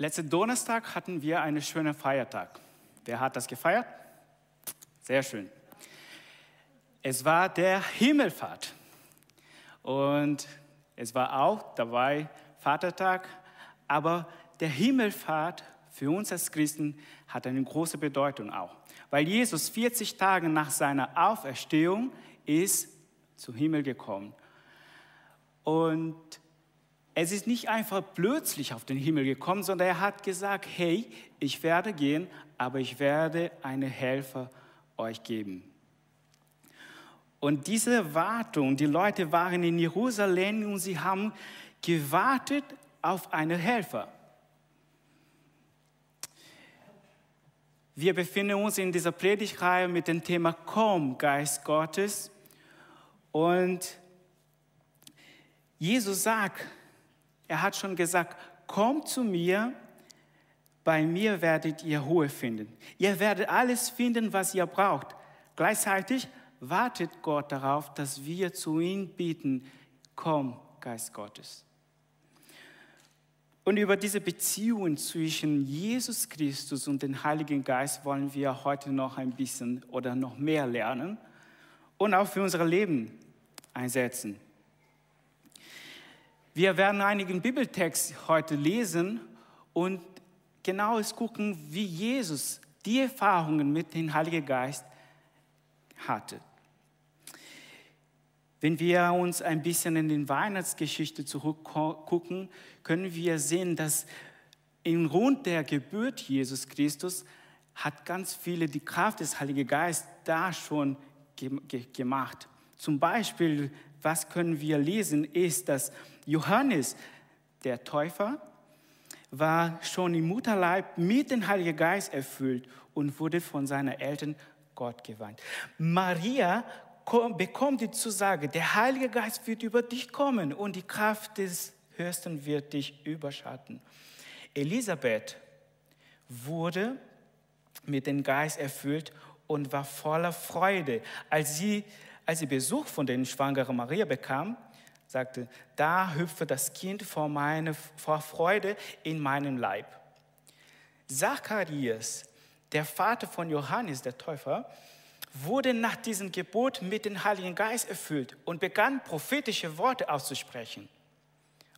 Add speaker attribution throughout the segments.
Speaker 1: Letzten Donnerstag hatten wir einen schönen Feiertag. Wer hat das gefeiert? Sehr schön. Es war der Himmelfahrt. Und es war auch dabei Vatertag. Aber der Himmelfahrt für uns als Christen hat eine große Bedeutung auch. Weil Jesus 40 Tage nach seiner Auferstehung ist zum Himmel gekommen. Und es ist nicht einfach plötzlich auf den Himmel gekommen, sondern er hat gesagt, hey, ich werde gehen, aber ich werde einen Helfer euch geben. Und diese Wartung, die Leute waren in Jerusalem und sie haben gewartet auf einen Helfer. Wir befinden uns in dieser Predigtreihe mit dem Thema Komm, Geist Gottes. Und Jesus sagt, er hat schon gesagt, kommt zu mir, bei mir werdet ihr Ruhe finden. Ihr werdet alles finden, was ihr braucht. Gleichzeitig wartet Gott darauf, dass wir zu ihm bieten, komm, Geist Gottes. Und über diese Beziehung zwischen Jesus Christus und dem Heiligen Geist wollen wir heute noch ein bisschen oder noch mehr lernen und auch für unser Leben einsetzen. Wir werden einigen Bibeltext heute lesen und genaues gucken, wie Jesus die Erfahrungen mit dem Heiligen Geist hatte. Wenn wir uns ein bisschen in die Weihnachtsgeschichte zurückgucken, können wir sehen, dass im Grund der Geburt Jesus Christus hat ganz viele die Kraft des Heiligen Geistes da schon gemacht. Zum Beispiel, was können wir lesen, ist, dass Johannes, der Täufer, war schon im Mutterleib mit dem Heiligen Geist erfüllt und wurde von seinen Eltern Gott gewandt. Maria bekommt die Zusage, der Heilige Geist wird über dich kommen und die Kraft des Höchsten wird dich überschatten. Elisabeth wurde mit dem Geist erfüllt und war voller Freude. Als sie, als sie Besuch von der schwangeren Maria bekam, sagte, da hüpfe das Kind vor, meine, vor Freude in meinem Leib. Zacharias, der Vater von Johannes, der Täufer, wurde nach diesem Gebot mit dem Heiligen Geist erfüllt und begann prophetische Worte auszusprechen.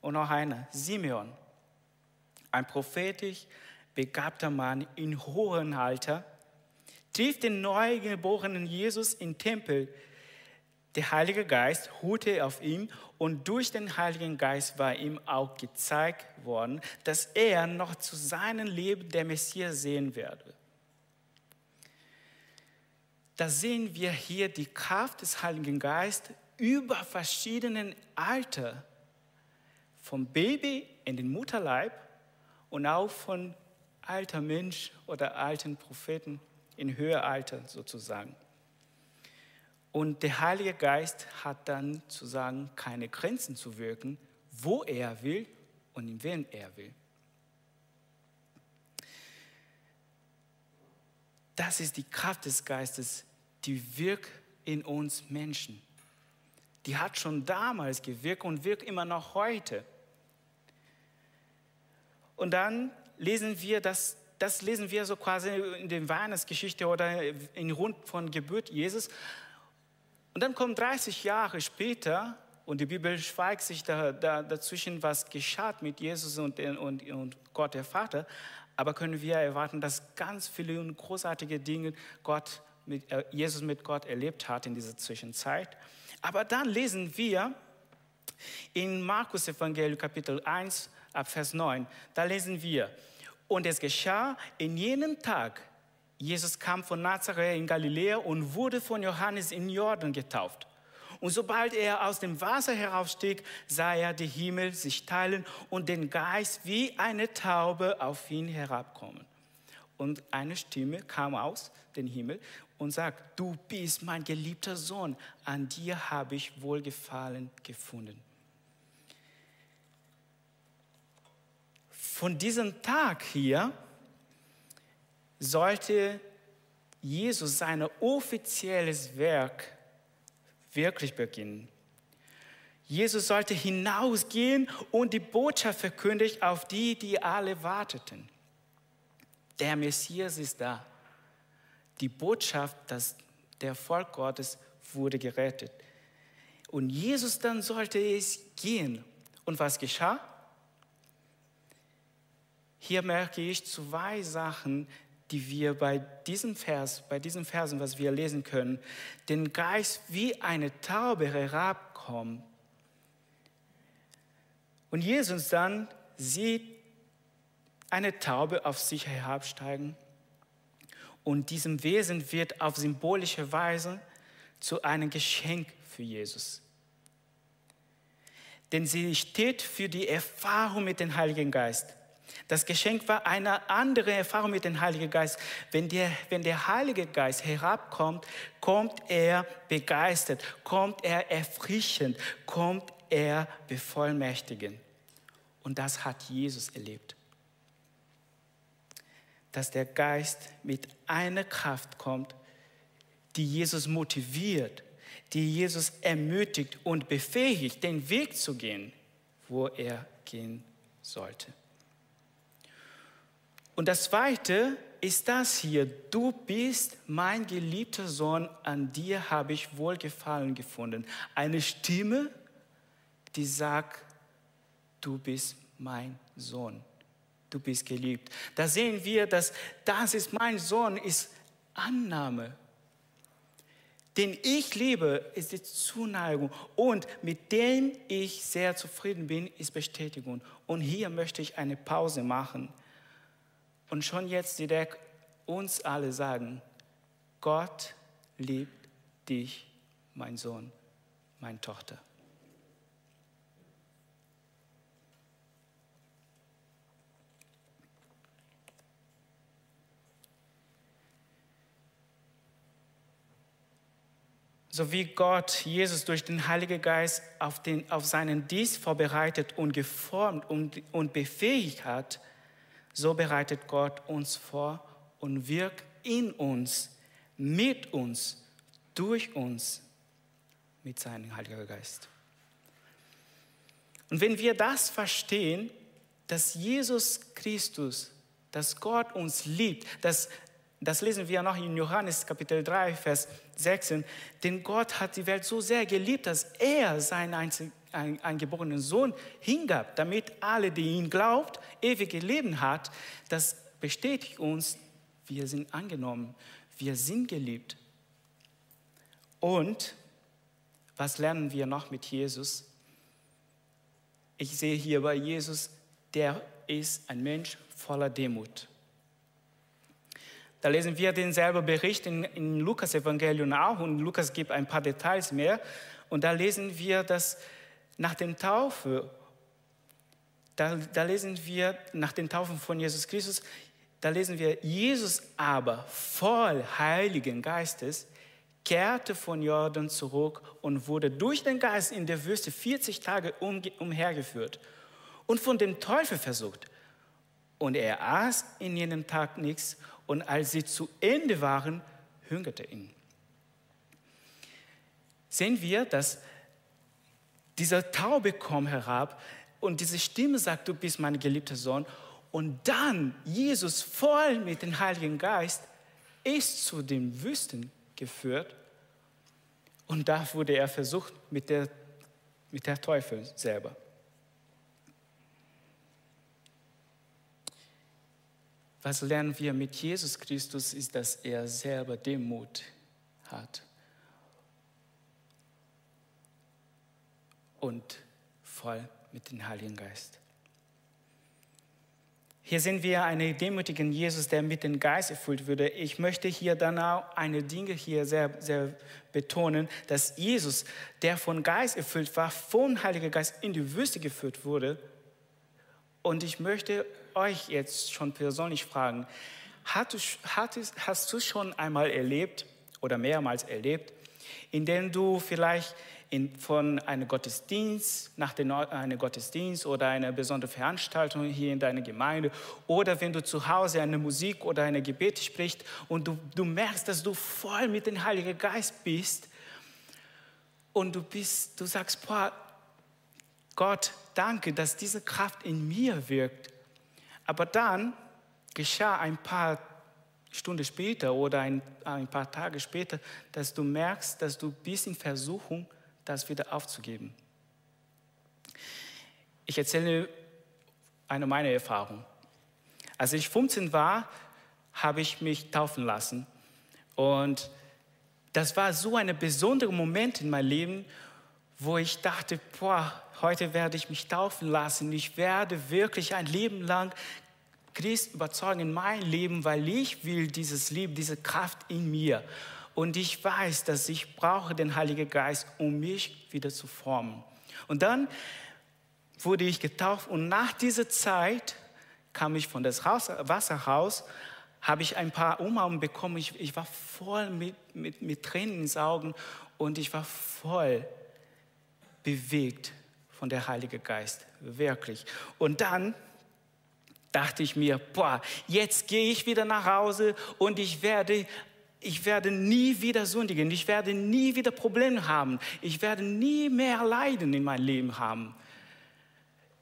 Speaker 1: Und noch einer, Simeon, ein prophetisch begabter Mann in hohem Alter, trieb den neugeborenen Jesus im Tempel der Heilige Geist ruhte auf ihm und durch den Heiligen Geist war ihm auch gezeigt worden, dass er noch zu seinem Leben der Messias sehen werde. Da sehen wir hier die Kraft des Heiligen Geistes über verschiedenen Alter, vom Baby in den Mutterleib und auch von alter Mensch oder alten Propheten in höher Alter sozusagen. Und der Heilige Geist hat dann zu sagen, keine Grenzen zu wirken, wo er will und in wen er will. Das ist die Kraft des Geistes, die wirkt in uns Menschen. Die hat schon damals gewirkt und wirkt immer noch heute. Und dann lesen wir das, das lesen wir so quasi in der Weihnachtsgeschichte oder in Rund von Geburt Jesus. Und dann kommt 30 Jahre später und die Bibel schweigt sich da, da, dazwischen, was geschah mit Jesus und, und, und Gott der Vater. Aber können wir erwarten, dass ganz viele und großartige Dinge Gott mit, äh, Jesus mit Gott erlebt hat in dieser Zwischenzeit. Aber dann lesen wir in Markus Evangelium Kapitel 1 ab Vers 9, da lesen wir, und es geschah in jenem Tag, Jesus kam von Nazareth in Galiläa und wurde von Johannes in Jordan getauft. Und sobald er aus dem Wasser heraufstieg, sah er die Himmel sich teilen und den Geist wie eine Taube auf ihn herabkommen. Und eine Stimme kam aus dem Himmel und sagt, du bist mein geliebter Sohn, an dir habe ich Wohlgefallen gefunden. Von diesem Tag hier sollte Jesus sein offizielles Werk wirklich beginnen. Jesus sollte hinausgehen und die Botschaft verkündigen auf die, die alle warteten. Der Messias ist da. Die Botschaft, dass der Volk Gottes wurde gerettet. Und Jesus dann sollte es gehen. Und was geschah? Hier merke ich zwei Sachen, die wir bei diesem Vers, bei diesen Versen, was wir lesen können, den Geist wie eine Taube herabkommt. Und Jesus dann sieht eine Taube auf sich herabsteigen und diesem Wesen wird auf symbolische Weise zu einem Geschenk für Jesus. Denn sie steht für die Erfahrung mit dem Heiligen Geist. Das Geschenk war eine andere Erfahrung mit dem Heiligen Geist. Wenn der, wenn der Heilige Geist herabkommt, kommt er begeistert, kommt er erfrischend, kommt er bevollmächtigend. Und das hat Jesus erlebt. Dass der Geist mit einer Kraft kommt, die Jesus motiviert, die Jesus ermutigt und befähigt, den Weg zu gehen, wo er gehen sollte. Und das Zweite ist das hier, du bist mein geliebter Sohn, an dir habe ich Wohlgefallen gefunden. Eine Stimme, die sagt, du bist mein Sohn, du bist geliebt. Da sehen wir, dass das ist mein Sohn, ist Annahme. Den ich liebe, ist die Zuneigung. Und mit dem ich sehr zufrieden bin, ist Bestätigung. Und hier möchte ich eine Pause machen und schon jetzt direkt uns alle sagen, Gott liebt dich, mein Sohn, meine Tochter. So wie Gott Jesus durch den Heiligen Geist auf, den, auf seinen Dienst vorbereitet und geformt und, und befähigt hat, so bereitet Gott uns vor und wirkt in uns, mit uns, durch uns, mit seinem Heiligen Geist. Und wenn wir das verstehen, dass Jesus Christus, dass Gott uns liebt, dass, das lesen wir noch in Johannes Kapitel 3, Vers 16, denn Gott hat die Welt so sehr geliebt, dass er seinen einzigen einen eingeborenen Sohn hingab, damit alle, die ihn glaubt, ewige Leben hat, das bestätigt uns, wir sind angenommen, wir sind geliebt. Und was lernen wir noch mit Jesus? Ich sehe hier bei Jesus, der ist ein Mensch voller Demut. Da lesen wir denselben Bericht in, in Lukas Evangelium auch und Lukas gibt ein paar Details mehr. Und da lesen wir, dass nach der Taufe, da, da lesen wir nach den Taufen von Jesus Christus, da lesen wir, Jesus aber voll Heiligen Geistes kehrte von Jordan zurück und wurde durch den Geist in der Wüste 40 Tage um, umhergeführt und von dem Teufel versucht. Und er aß in jenem Tag nichts und als sie zu Ende waren, hungerte ihn. Sehen wir, dass dieser Taube kommt herab und diese Stimme sagt, du bist mein geliebter Sohn. Und dann Jesus voll mit dem Heiligen Geist ist zu den Wüsten geführt. Und da wurde er versucht mit der, mit der Teufel selber. Was lernen wir mit Jesus Christus, ist, dass er selber Demut hat. Und voll mit dem Heiligen Geist. Hier sehen wir einen demütigen Jesus, der mit dem Geist erfüllt wurde. Ich möchte hier dann auch eine Dinge hier sehr, sehr betonen, dass Jesus, der von Geist erfüllt war, vom Heiligen Geist in die Wüste geführt wurde. Und ich möchte euch jetzt schon persönlich fragen, hast du schon einmal erlebt oder mehrmals erlebt, in dem du vielleicht in, von einem Gottesdienst, nach einem Gottesdienst oder einer besonderen Veranstaltung hier in deiner Gemeinde oder wenn du zu Hause eine Musik oder eine Gebet sprichst und du, du merkst, dass du voll mit dem Heiligen Geist bist und du bist, du sagst, boah, Gott, danke, dass diese Kraft in mir wirkt. Aber dann geschah ein paar Stunden später oder ein, ein paar Tage später, dass du merkst, dass du bist in Versuchung, das wieder aufzugeben. Ich erzähle eine meiner Erfahrungen. Als ich 15 war, habe ich mich taufen lassen. Und das war so ein besonderer Moment in meinem Leben, wo ich dachte, boah, heute werde ich mich taufen lassen. Ich werde wirklich ein Leben lang Christ überzeugen in mein Leben, weil ich will dieses Leben, diese Kraft in mir. Und ich weiß, dass ich brauche den Heiligen Geist, um mich wieder zu formen. Und dann wurde ich getauft und nach dieser Zeit kam ich von das Haus, Wasserhaus, habe ich ein paar Umarmungen bekommen. Ich, ich war voll mit, mit, mit Tränen ins Augen und ich war voll bewegt von der Heilige Geist, wirklich. Und dann dachte ich mir, boah, jetzt gehe ich wieder nach Hause und ich werde ich werde nie wieder sündigen, ich werde nie wieder Probleme haben, ich werde nie mehr Leiden in meinem Leben haben.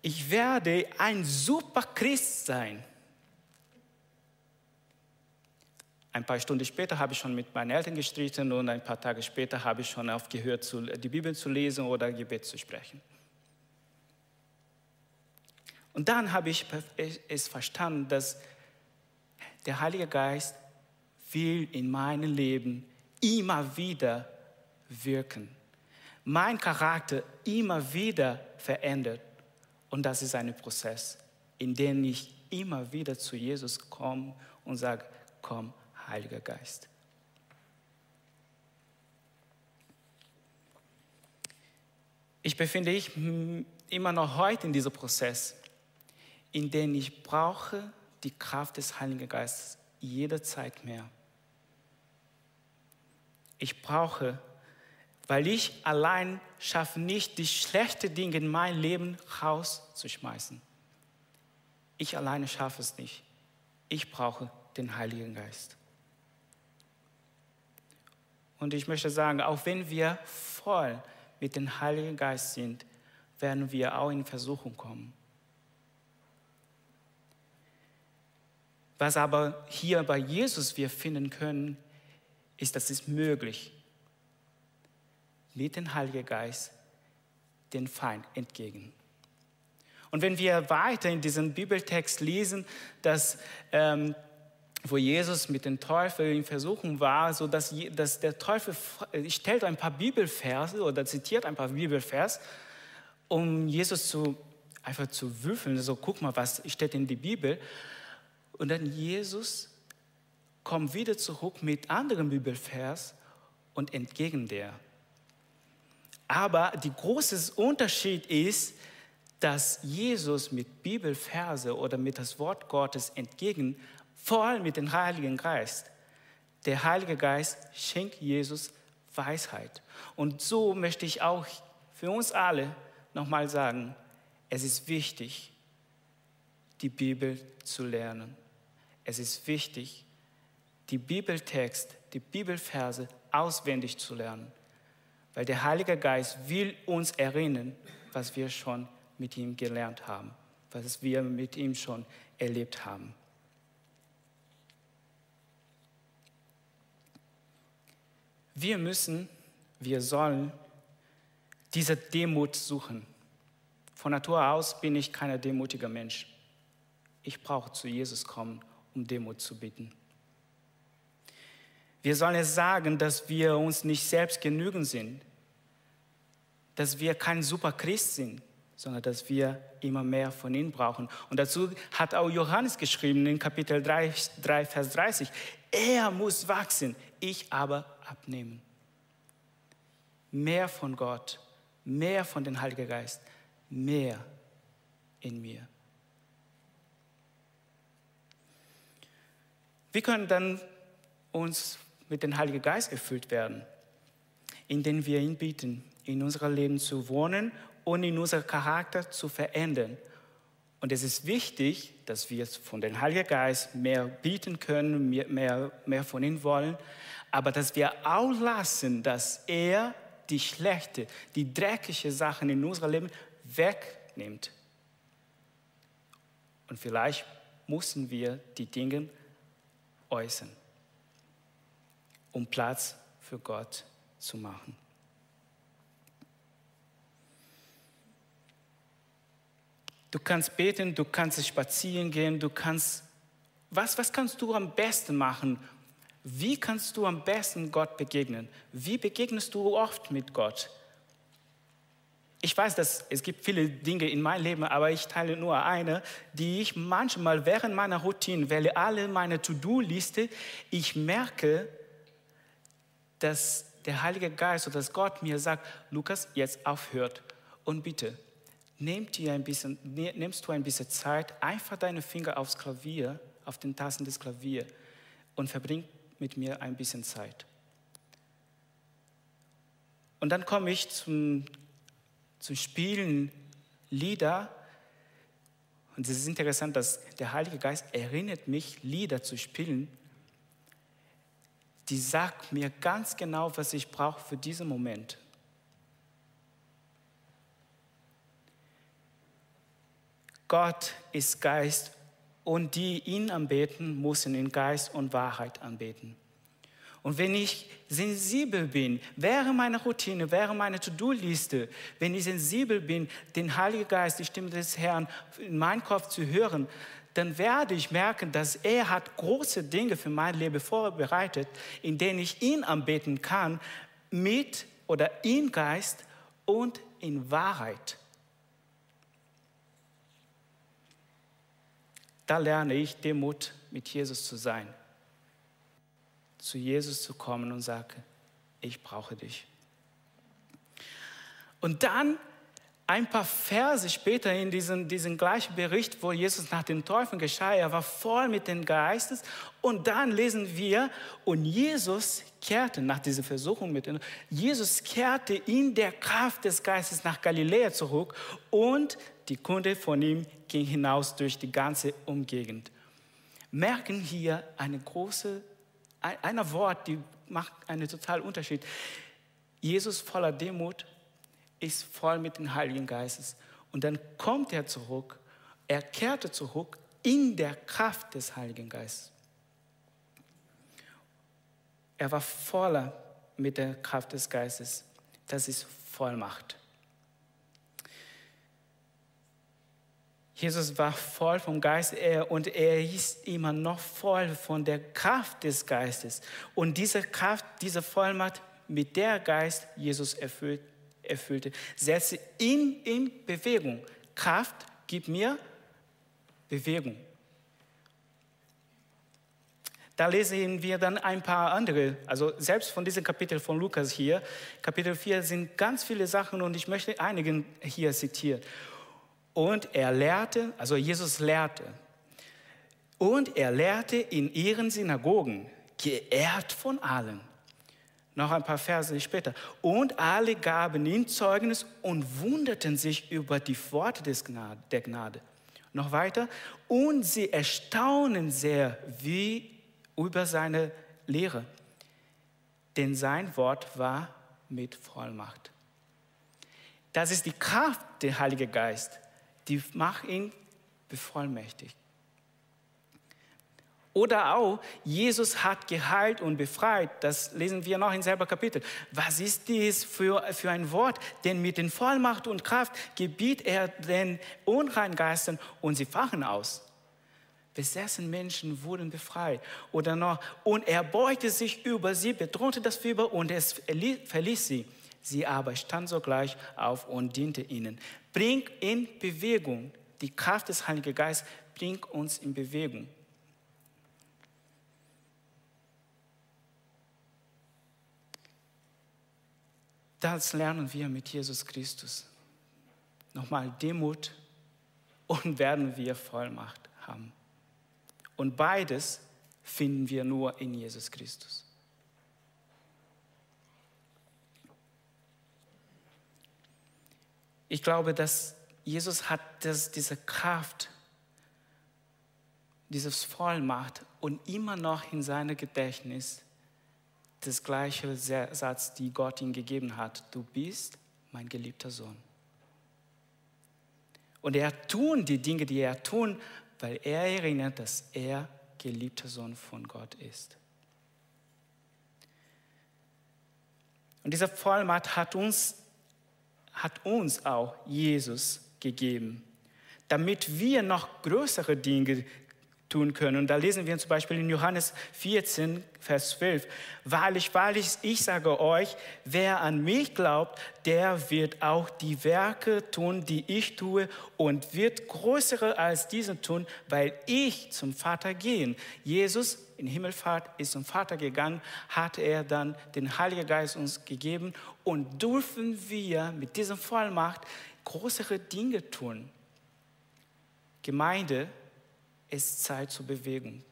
Speaker 1: Ich werde ein super Christ sein. Ein paar Stunden später habe ich schon mit meinen Eltern gestritten und ein paar Tage später habe ich schon aufgehört, die Bibel zu lesen oder Gebet zu sprechen. Und dann habe ich es verstanden, dass der Heilige Geist will in meinem Leben immer wieder wirken. Mein Charakter immer wieder verändert. Und das ist ein Prozess, in dem ich immer wieder zu Jesus komme und sage, komm, Heiliger Geist. Ich befinde mich immer noch heute in diesem Prozess, in dem ich brauche die Kraft des Heiligen Geistes jederzeit mehr. Ich brauche, weil ich allein schaffe nicht, die schlechten Dinge in mein Leben rauszuschmeißen. Ich alleine schaffe es nicht. Ich brauche den Heiligen Geist. Und ich möchte sagen, auch wenn wir voll mit dem Heiligen Geist sind, werden wir auch in Versuchung kommen. Was aber hier bei Jesus wir finden können, ist, dass es möglich, mit dem Heiligen Geist den Feind entgegen. Und wenn wir weiter in diesem Bibeltext lesen, dass ähm, wo Jesus mit dem Teufel in Versuchung war, so dass, dass der Teufel stellt ein paar Bibelverse oder zitiert ein paar Bibelvers, um Jesus zu, einfach zu würfeln. So, guck mal, was steht in der Bibel. Und dann Jesus kommt wieder zurück mit anderen Bibelvers und entgegen der. Aber der große Unterschied ist, dass Jesus mit Bibelverse oder mit das Wort Gottes entgegen vor allem mit dem Heiligen Geist. Der Heilige Geist schenkt Jesus Weisheit. Und so möchte ich auch für uns alle nochmal sagen, es ist wichtig, die Bibel zu lernen. Es ist wichtig, die Bibeltext, die Bibelverse auswendig zu lernen, weil der Heilige Geist will uns erinnern, was wir schon mit ihm gelernt haben, was wir mit ihm schon erlebt haben. Wir müssen, wir sollen diese Demut suchen. Von Natur aus bin ich kein demutiger Mensch. Ich brauche zu Jesus kommen, um Demut zu bitten. Wir sollen sagen, dass wir uns nicht selbst genügen sind, dass wir kein super Christ sind, sondern dass wir immer mehr von ihm brauchen. Und dazu hat auch Johannes geschrieben in Kapitel 3, 3 Vers 30, er muss wachsen, ich aber abnehmen. Mehr von Gott, mehr von dem Heiligen Geist, mehr in mir. Wir können dann uns mit dem Heiligen Geist erfüllt werden, indem wir ihn bieten, in unserem Leben zu wohnen und in unserem Charakter zu verändern. Und es ist wichtig, dass wir von dem Heiligen Geist mehr bieten können, mehr, mehr, mehr von ihm wollen, aber dass wir auch lassen, dass er die schlechte, die dreckige Sachen in unserem Leben wegnimmt. Und vielleicht müssen wir die Dinge äußern, um Platz für Gott zu machen. Du kannst beten, du kannst spazieren gehen, du kannst, was, was kannst du am besten machen? Wie kannst du am besten Gott begegnen? Wie begegnest du oft mit Gott? Ich weiß, dass es gibt viele Dinge in meinem Leben, aber ich teile nur eine, die ich manchmal während meiner Routine, wähle alle meine To-Do-Liste, ich merke, dass der Heilige Geist oder dass Gott mir sagt, Lukas, jetzt aufhört und bitte nimmst du ein bisschen, nimmst du ein bisschen Zeit, einfach deine Finger aufs Klavier, auf den Tasten des Klaviers und verbring mit mir ein bisschen Zeit. Und dann komme ich zum, zum Spielen Lieder. Und es ist interessant, dass der Heilige Geist erinnert mich, Lieder zu spielen. Die sagt mir ganz genau, was ich brauche für diesen Moment. Gott ist Geist und die ihn anbeten, müssen in Geist und Wahrheit anbeten. Und wenn ich sensibel bin, wäre meine Routine, wäre meine To-Do-Liste, wenn ich sensibel bin, den Heiligen Geist, die Stimme des Herrn in meinen Kopf zu hören, dann werde ich merken, dass er hat große Dinge für mein Leben vorbereitet, in denen ich ihn anbeten kann, mit oder in Geist und in Wahrheit. Da lerne ich Demut, mit Jesus zu sein. Zu Jesus zu kommen und sage, ich brauche dich. Und dann ein paar Verse später in diesem, diesem gleichen Bericht, wo Jesus nach dem Teufel geschah, er war voll mit dem Geistes. Und dann lesen wir, und Jesus kehrte nach dieser Versuchung mit ihm, Jesus kehrte in der Kraft des Geistes nach Galiläa zurück und die Kunde von ihm ging hinaus durch die ganze Umgegend. Merken hier eine große, ein Wort, die macht einen totalen Unterschied. Jesus voller Demut ist voll mit dem Heiligen Geistes. Und dann kommt er zurück, er kehrte zurück in der Kraft des Heiligen Geistes. Er war voller mit der Kraft des Geistes. Das ist Vollmacht. Jesus war voll vom Geist und er ist immer noch voll von der Kraft des Geistes. Und diese Kraft, diese Vollmacht, mit der Geist Jesus erfüllt, erfüllte, setze ihn in Bewegung. Kraft gibt mir Bewegung. Da lesen wir dann ein paar andere, also selbst von diesem Kapitel von Lukas hier, Kapitel 4 sind ganz viele Sachen und ich möchte einigen hier zitieren. Und er lehrte, also Jesus lehrte. Und er lehrte in ihren Synagogen, geehrt von allen. Noch ein paar Verse später. Und alle gaben ihm Zeugnis und wunderten sich über die Worte des Gnade, der Gnade. Noch weiter. Und sie erstaunen sehr wie über seine Lehre. Denn sein Wort war mit Vollmacht. Das ist die Kraft der Heilige Geist die macht ihn bevollmächtigt. Oder auch, Jesus hat geheilt und befreit. Das lesen wir noch in selber Kapitel. Was ist dies für, für ein Wort? Denn mit den Vollmacht und Kraft gebiet er den Unreingeistern und sie fachen aus. Besessen Menschen wurden befreit. Oder noch, und er beugte sich über sie, bedrohte das Fieber und es verließ sie. Sie aber stand sogleich auf und diente ihnen. Bring in Bewegung. Die Kraft des Heiligen Geistes bringt uns in Bewegung. Das lernen wir mit Jesus Christus. Nochmal Demut und werden wir Vollmacht haben. Und beides finden wir nur in Jesus Christus. Ich glaube, dass Jesus hat das, diese Kraft, dieses Vollmacht und immer noch in seinem Gedächtnis das gleiche Satz, die Gott ihm gegeben hat. Du bist mein geliebter Sohn. Und er tun die Dinge, die er tun, weil er erinnert, dass er geliebter Sohn von Gott ist. Und diese Vollmacht hat uns, hat uns auch Jesus gegeben, damit wir noch größere Dinge tun können. Und da lesen wir zum Beispiel in Johannes 14, Vers 12, wahrlich, wahrlich, ich sage euch, wer an mich glaubt, der wird auch die Werke tun, die ich tue und wird größere als diese tun, weil ich zum Vater gehe. Jesus in Himmelfahrt ist zum Vater gegangen, hatte er dann den Heiligen Geist uns gegeben und dürfen wir mit dieser Vollmacht größere Dinge tun. Gemeinde ist Zeit zur Bewegung.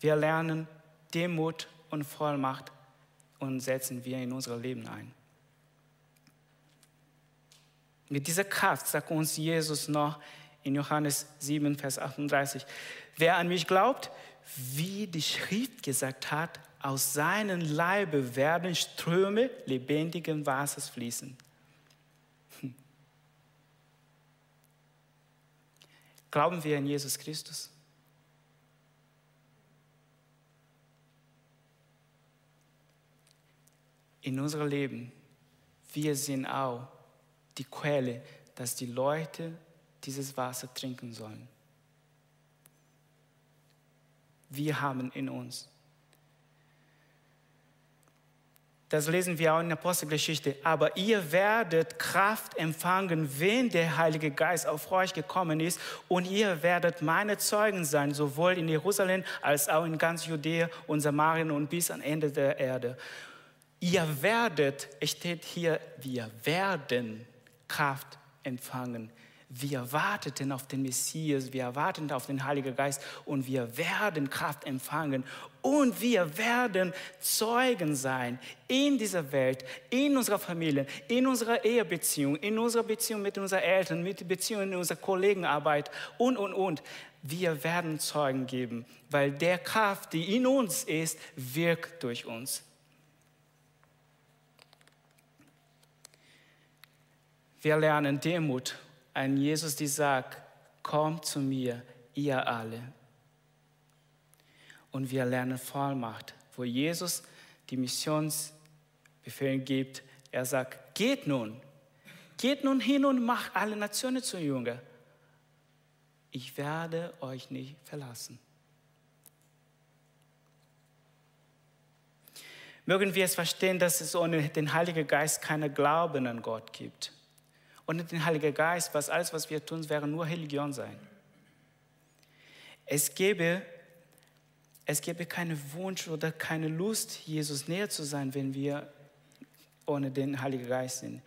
Speaker 1: Wir lernen Demut und Vollmacht und setzen wir in unser Leben ein. Mit dieser Kraft sagt uns Jesus noch in Johannes 7, Vers 38, wer an mich glaubt, wie die Schrift gesagt hat, aus seinem Leibe werden Ströme lebendigen Wassers fließen. Glauben wir an Jesus Christus? In unserem Leben, wir sind auch die Quelle, dass die Leute dieses Wasser trinken sollen. Wir haben in uns Das lesen wir auch in der Apostelgeschichte. Aber ihr werdet Kraft empfangen, wenn der Heilige Geist auf euch gekommen ist. Und ihr werdet meine Zeugen sein, sowohl in Jerusalem als auch in ganz Judäa und Samarien und bis ans Ende der Erde. Ihr werdet, es steht hier, wir werden Kraft empfangen. Wir warteten auf den Messias, wir warten auf den Heiligen Geist und wir werden Kraft empfangen und wir werden Zeugen sein in dieser Welt, in unserer Familie, in unserer Ehebeziehung, in unserer Beziehung mit unseren Eltern, mit Beziehungen in unserer Kollegenarbeit und, und, und. Wir werden Zeugen geben, weil der Kraft, die in uns ist, wirkt durch uns. Wir lernen Demut ein Jesus, der sagt, kommt zu mir, ihr alle. Und wir lernen Vollmacht, wo Jesus die Missionsbefehle gibt. Er sagt, geht nun, geht nun hin und macht alle Nationen zu Jünger. Ich werde euch nicht verlassen. Mögen wir es verstehen, dass es ohne den Heiligen Geist keine Glauben an Gott gibt. Ohne den Heiligen Geist, was alles, was wir tun, wäre nur Religion sein. Es gäbe, es gäbe keinen Wunsch oder keine Lust, Jesus näher zu sein, wenn wir ohne den Heiligen Geist sind.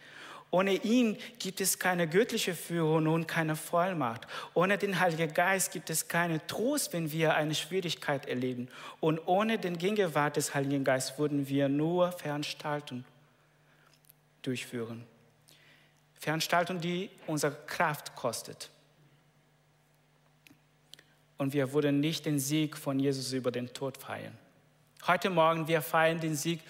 Speaker 1: Ohne ihn gibt es keine göttliche Führung und keine Vollmacht. Ohne den Heiligen Geist gibt es keinen Trost, wenn wir eine Schwierigkeit erleben. Und ohne den Gegenwart des Heiligen Geistes würden wir nur Veranstaltungen durchführen. Veranstaltung, die unsere Kraft kostet. Und wir würden nicht den Sieg von Jesus über den Tod feiern. Heute Morgen, wir feiern den Sieg,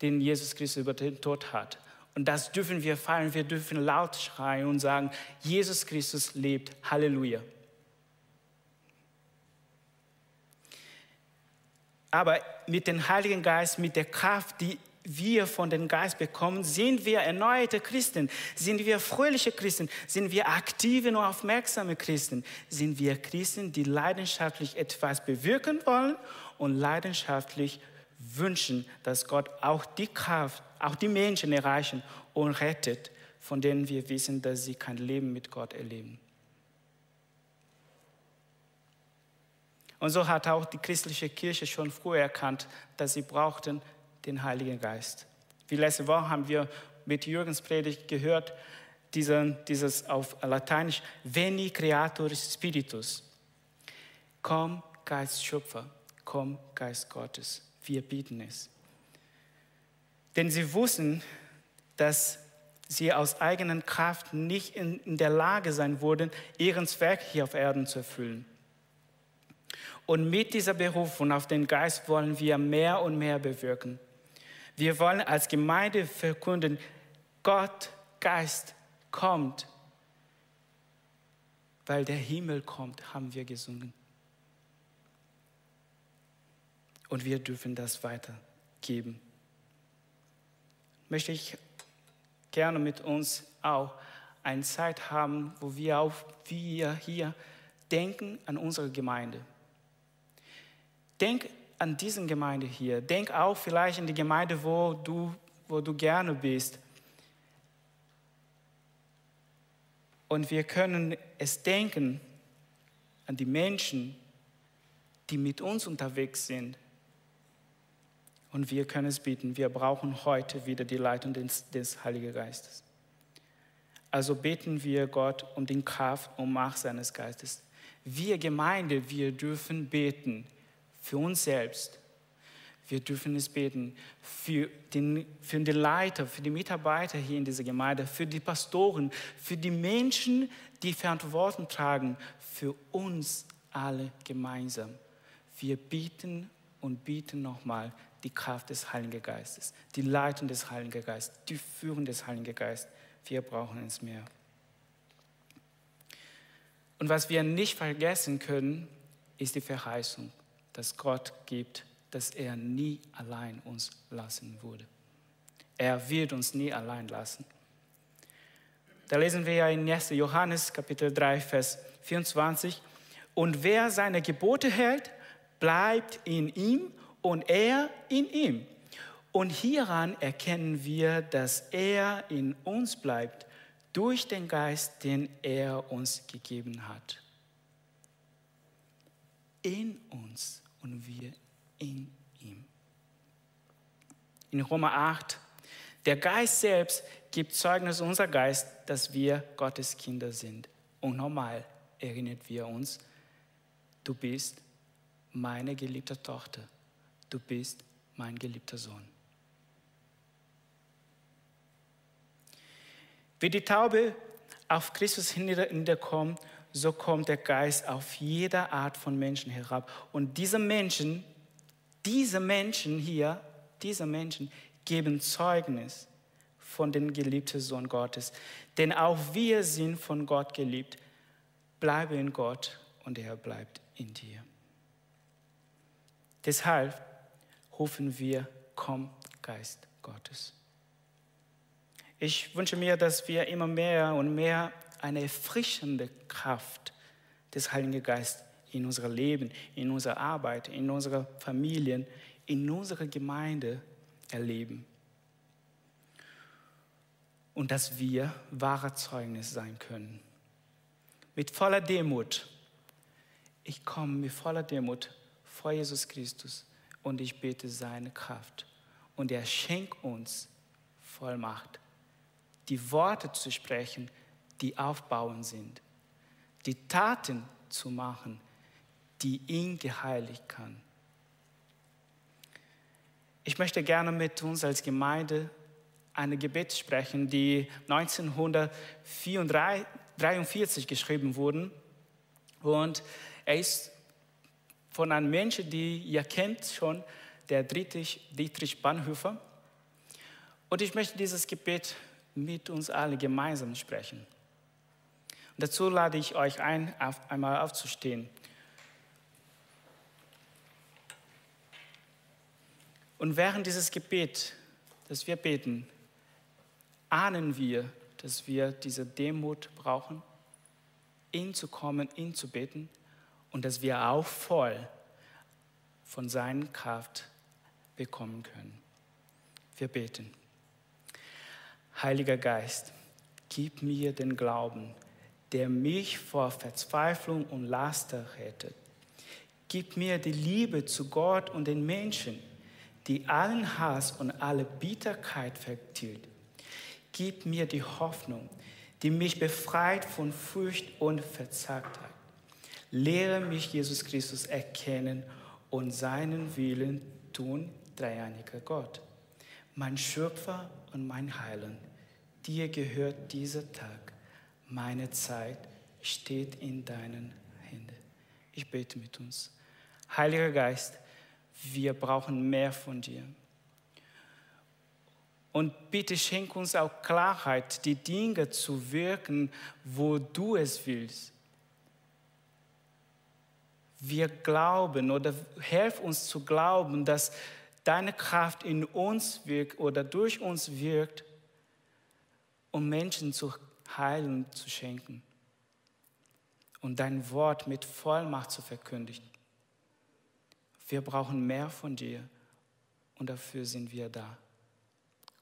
Speaker 1: den Jesus Christus über den Tod hat. Und das dürfen wir feiern. Wir dürfen laut schreien und sagen, Jesus Christus lebt. Halleluja. Aber mit dem Heiligen Geist, mit der Kraft, die wir von dem Geist bekommen, sind wir erneuerte Christen, sind wir fröhliche Christen, sind wir aktive und aufmerksame Christen, sind wir Christen, die leidenschaftlich etwas bewirken wollen und leidenschaftlich wünschen, dass Gott auch die Kraft, auch die Menschen erreichen und rettet, von denen wir wissen, dass sie kein Leben mit Gott erleben. Und so hat auch die christliche Kirche schon früher erkannt, dass sie brauchten den Heiligen Geist. Wie letzte Woche haben wir mit Jürgens Predigt gehört, diesen, dieses auf Lateinisch, Veni Creator Spiritus. Komm, Geist Schöpfer, komm, Geist Gottes. Wir bieten es. Denn sie wussten, dass sie aus eigener Kraft nicht in, in der Lage sein würden, ihren Zweck hier auf Erden zu erfüllen. Und mit dieser Berufung auf den Geist wollen wir mehr und mehr bewirken. Wir wollen als Gemeinde verkünden, Gott Geist kommt, weil der Himmel kommt, haben wir gesungen. Und wir dürfen das weitergeben. Möchte ich gerne mit uns auch eine Zeit haben, wo wir auch wir hier denken an unsere Gemeinde. Denk an diese Gemeinde hier. Denk auch vielleicht an die Gemeinde, wo du, wo du gerne bist. Und wir können es denken an die Menschen, die mit uns unterwegs sind. Und wir können es beten, wir brauchen heute wieder die Leitung des, des Heiligen Geistes. Also beten wir Gott um den Kraft und Macht seines Geistes. Wir Gemeinde, wir dürfen beten für uns selbst. Wir dürfen es beten für den, für den Leiter, für die Mitarbeiter hier in dieser Gemeinde, für die Pastoren, für die Menschen, die Verantwortung tragen, für uns alle gemeinsam. Wir bieten und bieten nochmal die Kraft des Heiligen Geistes, die Leitung des Heiligen Geistes, die Führung des Heiligen Geistes. Wir brauchen es mehr. Und was wir nicht vergessen können, ist die Verheißung, dass Gott gibt, dass er nie allein uns lassen würde. Er wird uns nie allein lassen. Da lesen wir ja in 1. Johannes Kapitel 3, Vers 24. Und wer seine Gebote hält, bleibt in ihm und er in ihm. Und hieran erkennen wir, dass er in uns bleibt durch den Geist, den er uns gegeben hat. In uns und wir in ihm. In Römer 8, der Geist selbst gibt Zeugnis unser Geist, dass wir Gottes Kinder sind. Und normal erinnert wir uns, du bist meine geliebte Tochter, du bist mein geliebter Sohn. Wie die Taube auf Christus niederkommt, so kommt der Geist auf jede Art von Menschen herab. Und diese Menschen, diese Menschen hier, diese Menschen geben Zeugnis von dem geliebten Sohn Gottes. Denn auch wir sind von Gott geliebt. Bleibe in Gott und er bleibt in dir. Deshalb rufen wir, komm, Geist Gottes. Ich wünsche mir, dass wir immer mehr und mehr eine erfrischende Kraft des Heiligen Geistes in unser Leben, in unserer Arbeit, in unserer Familien, in unserer Gemeinde erleben. Und dass wir wahre Zeugnis sein können. Mit voller Demut. Ich komme mit voller Demut vor Jesus Christus und ich bete seine Kraft. Und er schenkt uns Vollmacht, die Worte zu sprechen, die aufbauend sind, die Taten zu machen, die ihn geheiligt kann. Ich möchte gerne mit uns als Gemeinde eine Gebet sprechen, die 1943 geschrieben wurde. Und er ist von einem Menschen, die ihr kennt schon, der Dietrich, Bonhoeffer. Und ich möchte dieses Gebet mit uns alle gemeinsam sprechen. Und dazu lade ich euch ein, auf, einmal aufzustehen. Und während dieses Gebet, das wir beten, ahnen wir, dass wir diese Demut brauchen, ihn zu kommen, ihn zu beten und dass wir auch voll von seiner Kraft bekommen können. Wir beten. Heiliger Geist, gib mir den Glauben, der mich vor Verzweiflung und Laster rettet. Gib mir die Liebe zu Gott und den Menschen, die allen Hass und alle Bitterkeit vertilgt. Gib mir die Hoffnung, die mich befreit von Furcht und Verzagtheit. Lehre mich Jesus Christus erkennen und seinen Willen tun, dreieiniger Gott mein Schöpfer und mein Heiland, dir gehört dieser Tag. Meine Zeit steht in deinen Händen. Ich bete mit uns. Heiliger Geist, wir brauchen mehr von dir. Und bitte schenk uns auch Klarheit, die Dinge zu wirken, wo du es willst. Wir glauben oder helf uns zu glauben, dass deine Kraft in uns wirkt oder durch uns wirkt, um Menschen zu heilen, zu schenken und dein Wort mit Vollmacht zu verkündigen. Wir brauchen mehr von dir und dafür sind wir da.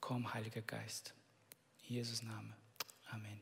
Speaker 1: Komm, Heiliger Geist. In Jesus Name. Amen.